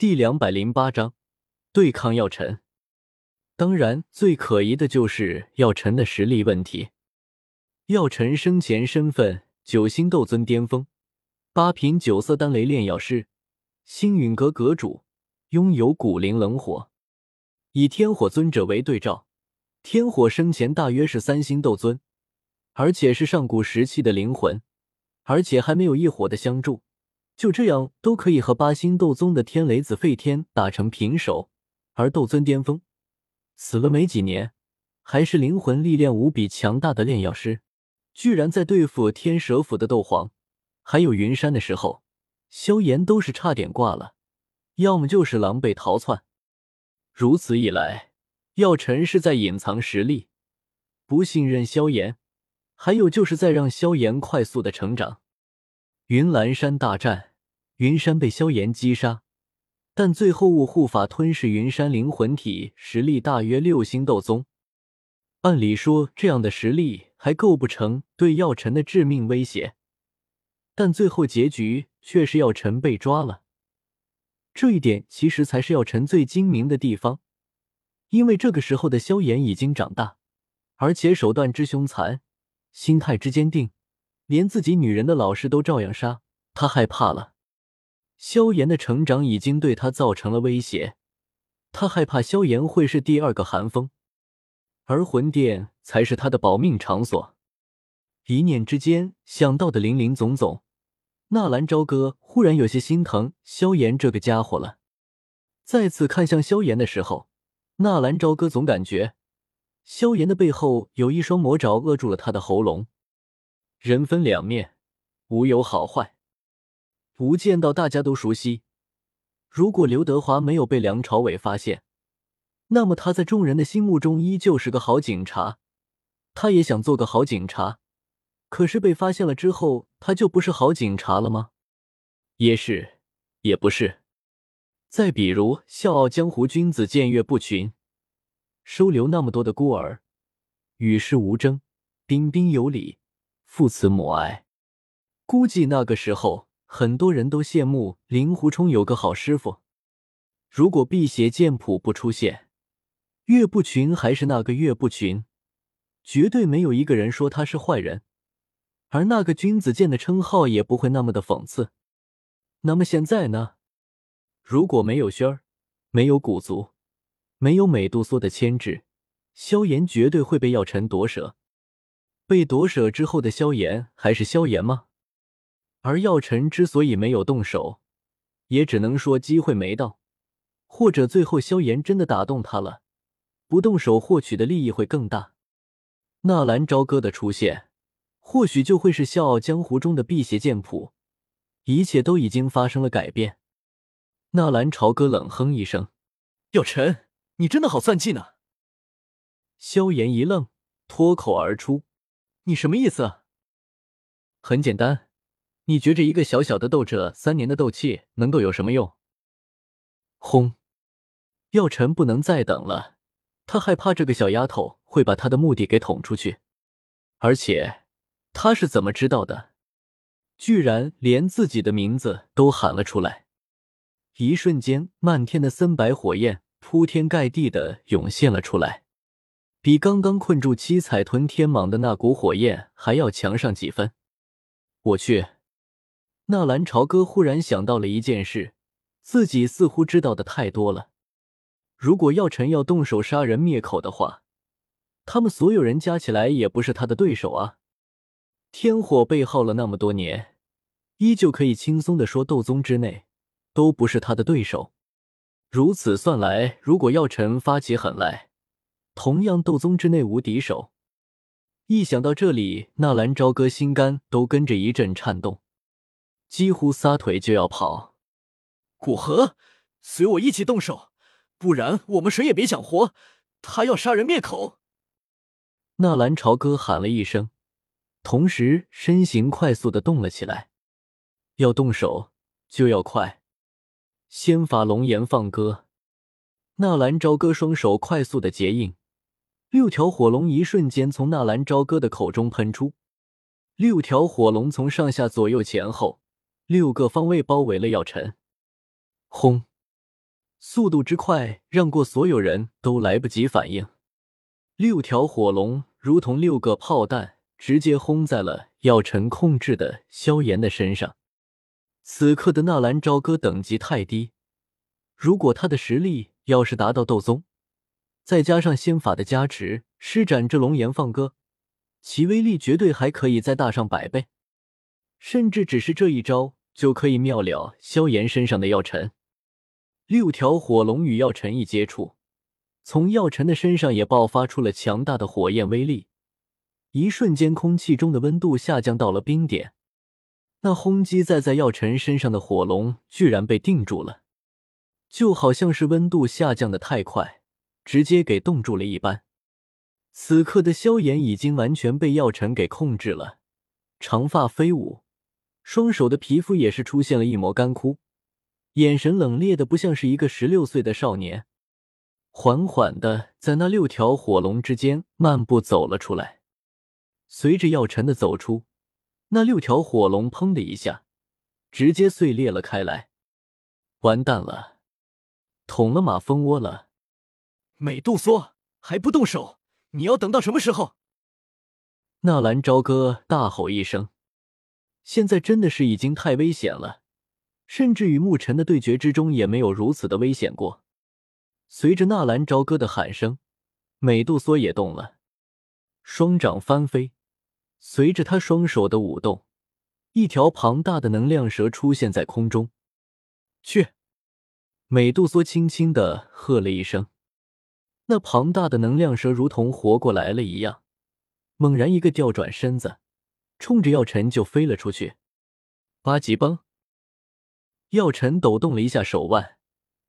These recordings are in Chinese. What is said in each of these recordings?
第两百零八章对抗药尘。当然，最可疑的就是药尘的实力问题。药尘生前身份九星斗尊巅峰，八品九色丹雷炼药师，星陨阁阁主，拥有古灵冷火。以天火尊者为对照，天火生前大约是三星斗尊，而且是上古时期的灵魂，而且还没有一火的相助。就这样都可以和八星斗宗的天雷子废天打成平手，而斗尊巅峰死了没几年，还是灵魂力量无比强大的炼药师，居然在对付天蛇府的斗皇，还有云山的时候，萧炎都是差点挂了，要么就是狼狈逃窜。如此一来，药尘是在隐藏实力，不信任萧炎，还有就是在让萧炎快速的成长。云岚山大战。云山被萧炎击杀，但最后悟护法吞噬云山灵魂体，实力大约六星斗宗。按理说，这样的实力还构不成对药尘的致命威胁，但最后结局却是药尘被抓了。这一点其实才是药尘最精明的地方，因为这个时候的萧炎已经长大，而且手段之凶残，心态之坚定，连自己女人的老师都照样杀，他害怕了。萧炎的成长已经对他造成了威胁，他害怕萧炎会是第二个寒风，而魂殿才是他的保命场所。一念之间想到的林林总总，纳兰朝歌忽然有些心疼萧炎这个家伙了。再次看向萧炎的时候，纳兰朝歌总感觉萧炎的背后有一双魔爪扼住了他的喉咙。人分两面，无有好坏。不见到大家都熟悉。如果刘德华没有被梁朝伟发现，那么他在众人的心目中依旧是个好警察。他也想做个好警察，可是被发现了之后，他就不是好警察了吗？也是，也不是。再比如《笑傲江湖》，君子见岳不群，收留那么多的孤儿，与世无争，彬彬有礼，父慈母爱。估计那个时候。很多人都羡慕令狐冲有个好师傅。如果辟邪剑谱不出现，岳不群还是那个岳不群，绝对没有一个人说他是坏人，而那个君子剑的称号也不会那么的讽刺。那么现在呢？如果没有轩儿，没有古族，没有美杜莎的牵制，萧炎绝对会被药尘夺舍。被夺舍之后的萧炎还是萧炎吗？而药尘之所以没有动手，也只能说机会没到，或者最后萧炎真的打动他了，不动手获取的利益会更大。纳兰朝歌的出现，或许就会是笑傲江湖中的辟邪剑谱，一切都已经发生了改变。纳兰朝歌冷哼一声：“药尘，你真的好算计呢。”萧炎一愣，脱口而出：“你什么意思？”很简单。你觉着一个小小的斗者三年的斗气能够有什么用？轰！药尘不能再等了，他害怕这个小丫头会把他的目的给捅出去。而且他是怎么知道的？居然连自己的名字都喊了出来！一瞬间，漫天的森白火焰铺天盖地的涌现了出来，比刚刚困住七彩吞天蟒的那股火焰还要强上几分。我去！纳兰朝歌忽然想到了一件事，自己似乎知道的太多了。如果药尘要动手杀人灭口的话，他们所有人加起来也不是他的对手啊！天火被耗了那么多年，依旧可以轻松的说斗宗之内都不是他的对手。如此算来，如果药尘发起狠来，同样斗宗之内无敌手。一想到这里，纳兰朝歌心肝都跟着一阵颤动。几乎撒腿就要跑，古河，随我一起动手，不然我们谁也别想活。他要杀人灭口。纳兰朝歌喊了一声，同时身形快速的动了起来。要动手就要快，仙法龙炎放歌。纳兰朝歌双手快速的结印，六条火龙一瞬间从纳兰朝歌的口中喷出，六条火龙从上下左右前后。六个方位包围了药尘，轰！速度之快，让过所有人都来不及反应。六条火龙如同六个炮弹，直接轰在了药尘控制的萧炎的身上。此刻的纳兰朝歌等级太低，如果他的实力要是达到斗宗，再加上仙法的加持，施展这龙炎放歌，其威力绝对还可以再大上百倍，甚至只是这一招就可以妙了萧炎身上的药尘。六条火龙与药尘一接触，从药尘的身上也爆发出了强大的火焰威力，一瞬间，空气中的温度下降到了冰点。那轰击在在药尘身上的火龙居然被定住了，就好像是温度下降的太快，直接给冻住了一般。此刻的萧炎已经完全被药尘给控制了，长发飞舞，双手的皮肤也是出现了一抹干枯。眼神冷冽的，不像是一个十六岁的少年，缓缓的在那六条火龙之间漫步走了出来。随着药尘的走出，那六条火龙砰的一下，直接碎裂了开来。完蛋了，捅了马蜂窝了！美杜莎还不动手，你要等到什么时候？纳兰朝歌大吼一声：“现在真的是已经太危险了。”甚至与牧尘的对决之中也没有如此的危险过。随着纳兰朝歌的喊声，美杜莎也动了，双掌翻飞。随着他双手的舞动，一条庞大的能量蛇出现在空中。去！美杜莎轻轻的喝了一声，那庞大的能量蛇如同活过来了一样，猛然一个调转身子，冲着药尘就飞了出去。八级崩。药尘抖动了一下手腕，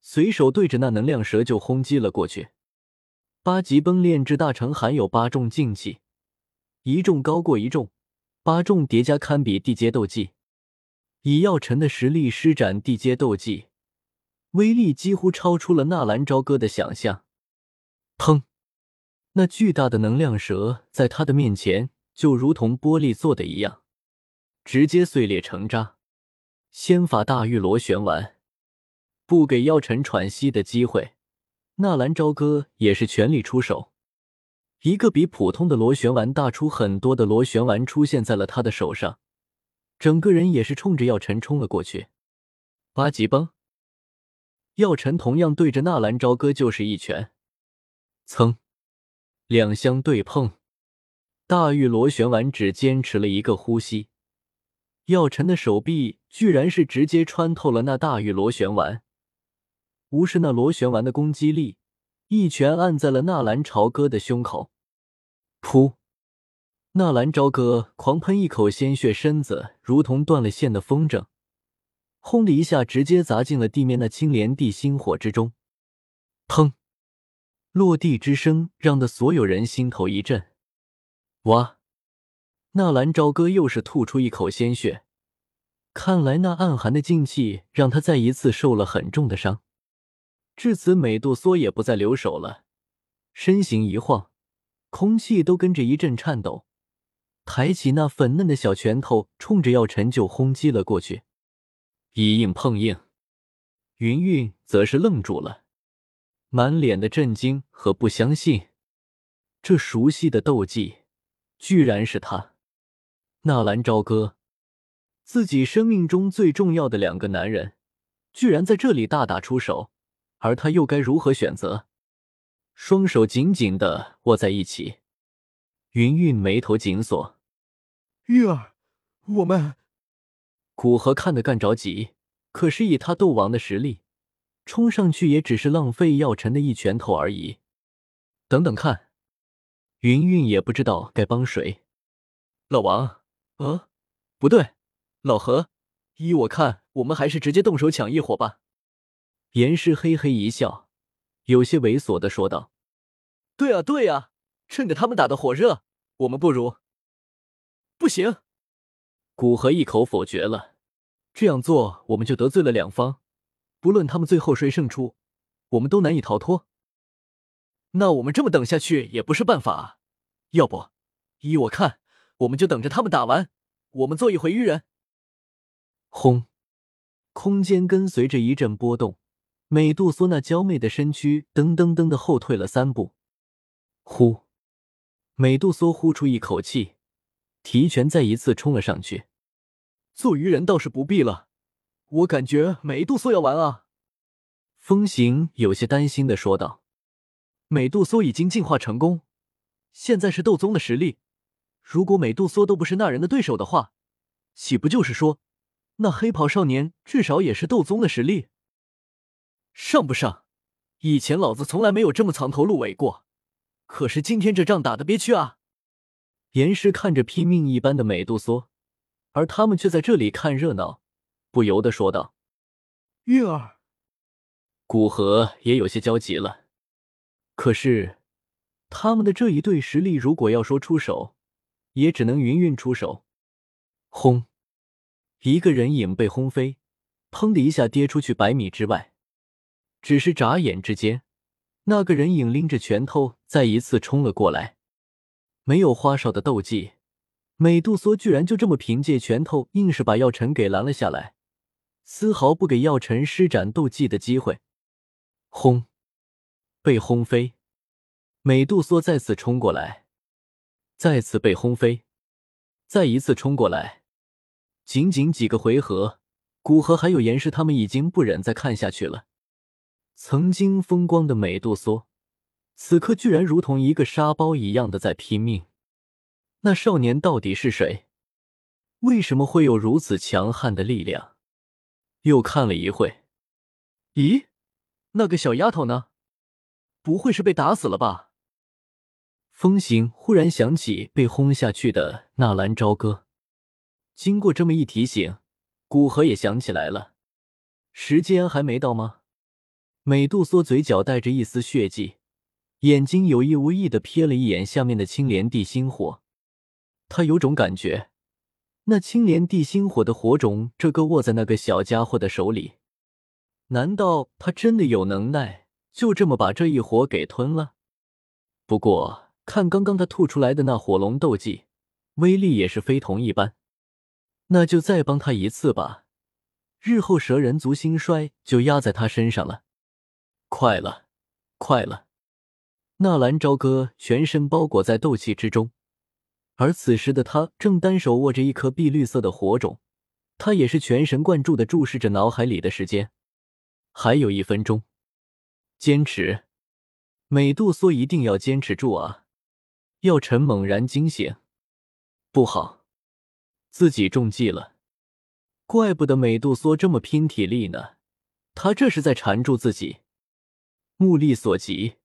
随手对着那能量蛇就轰击了过去。八级崩炼制大成含有八重劲气，一重高过一重，八重叠加堪比地阶斗技。以药尘的实力施展地阶斗技，威力几乎超出了纳兰朝歌的想象。砰！那巨大的能量蛇在他的面前就如同玻璃做的一样，直接碎裂成渣。仙法大玉螺旋丸，不给药尘喘息的机会，纳兰朝歌也是全力出手。一个比普通的螺旋丸大出很多的螺旋丸出现在了他的手上，整个人也是冲着药尘冲了过去。八级崩，药尘同样对着纳兰朝歌就是一拳，噌，两相对碰，大玉螺旋丸只坚持了一个呼吸。药尘的手臂居然是直接穿透了那大玉螺旋丸，无视那螺旋丸的攻击力，一拳按在了纳兰朝歌的胸口。噗！纳兰朝歌狂喷一口鲜血，身子如同断了线的风筝，轰的一下直接砸进了地面那青莲地心火之中。砰！落地之声让的所有人心头一震。哇！纳兰朝歌又是吐出一口鲜血，看来那暗寒的劲气让他再一次受了很重的伤。至此，美杜莎也不再留手了，身形一晃，空气都跟着一阵颤抖，抬起那粉嫩的小拳头，冲着药尘就轰击了过去。一硬碰硬，云云则是愣住了，满脸的震惊和不相信，这熟悉的斗技，居然是他。纳兰朝歌，自己生命中最重要的两个男人，居然在这里大打出手，而他又该如何选择？双手紧紧的握在一起，云韵眉头紧锁。玉儿，我们……古河看得干着急，可是以他斗王的实力，冲上去也只是浪费药尘的一拳头而已。等等看，云云也不知道该帮谁。老王。呃，不对，老何，依我看，我们还是直接动手抢一伙吧。严师嘿嘿一笑，有些猥琐的说道：“对啊，对啊，趁着他们打的火热，我们不如……不行。”古河一口否决了，这样做我们就得罪了两方，不论他们最后谁胜出，我们都难以逃脱。那我们这么等下去也不是办法，要不，依我看。我们就等着他们打完，我们做一回愚人。轰！空间跟随着一阵波动，美杜莎那娇媚的身躯噔噔噔的后退了三步。呼，美杜莎呼出一口气，提拳再一次冲了上去。做鱼人倒是不必了，我感觉美杜莎要完啊。风行有些担心的说道：“美杜莎已经进化成功，现在是斗宗的实力。如果美杜莎都不是那人的对手的话，岂不就是说，那黑袍少年至少也是斗宗的实力？上不上？以前老子从来没有这么藏头露尾过。可是今天这仗打的憋屈啊！”严师看着拼命一般的美杜莎，而他们却在这里看热闹，不由得说道：“韵儿。”古河也有些焦急了，可是他们的这一对实力，如果要说出手，也只能云云出手。轰！一个人影被轰飞，砰的一下跌出去百米之外。只是眨眼之间，那个人影拎着拳头再一次冲了过来。没有花哨的斗技，美杜莎居然就这么凭借拳头，硬是把药尘给拦了下来，丝毫不给药尘施展斗技的机会。轰！被轰飞，美杜莎再次冲过来，再次被轰飞，再一次冲过来。仅仅几个回合，古河还有严氏他们已经不忍再看下去了。曾经风光的美杜莎，此刻居然如同一个沙包一样的在拼命。那少年到底是谁？为什么会有如此强悍的力量？又看了一会，咦？那个小丫头呢？不会是被打死了吧？风行忽然想起被轰下去的纳兰朝歌。经过这么一提醒，古河也想起来了。时间还没到吗？美杜莎嘴角带着一丝血迹，眼睛有意无意的瞥了一眼下面的青莲地心火。他有种感觉，那青莲地心火的火种，这个握在那个小家伙的手里。难道他真的有能耐，就这么把这一火给吞了？不过看刚刚他吐出来的那火龙斗技，威力也是非同一般。那就再帮他一次吧，日后蛇人族兴衰就压在他身上了。快了，快了！纳兰朝歌全身包裹在斗气之中，而此时的他正单手握着一颗碧绿色的火种，他也是全神贯注的注视着脑海里的时间。还有一分钟，坚持，美杜莎一定要坚持住啊！药尘猛然惊醒，不好，自己中计了，怪不得美杜莎这么拼体力呢，他这是在缠住自己。目力所及，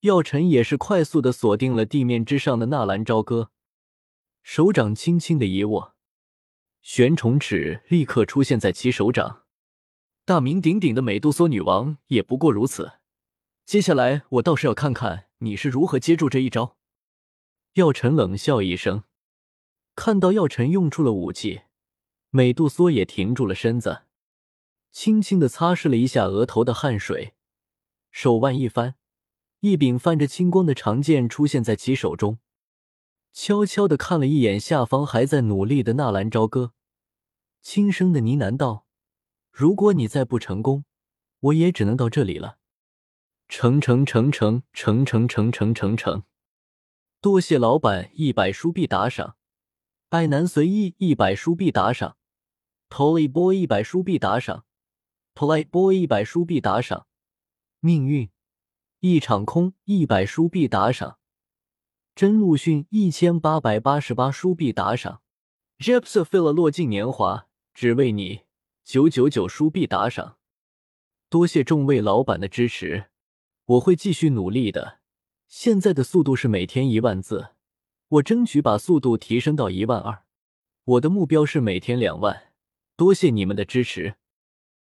药尘也是快速的锁定了地面之上的纳兰朝歌，手掌轻轻的一握，玄虫尺立刻出现在其手掌。大名鼎鼎的美杜莎女王也不过如此。接下来我倒是要看看你是如何接住这一招。药尘冷笑一声，看到药尘用出了武器，美杜莎也停住了身子，轻轻的擦拭了一下额头的汗水，手腕一翻，一柄泛着青光的长剑出现在其手中，悄悄的看了一眼下方还在努力的纳兰朝歌，轻声的呢喃道。如果你再不成功，我也只能到这里了。成成成成成成成成成成，多谢老板一百书币打赏，爱男随意一百书币打赏，Toy Boy 一百书币打赏，Play Boy 一百书币打赏，命运一场空一百书币打赏，真陆逊一千八百八十八书币打赏，Jepsa 费了落尽年华，只为你。九九九书币打赏，多谢众位老板的支持，我会继续努力的。现在的速度是每天一万字，我争取把速度提升到一万二。我的目标是每天两万。多谢你们的支持。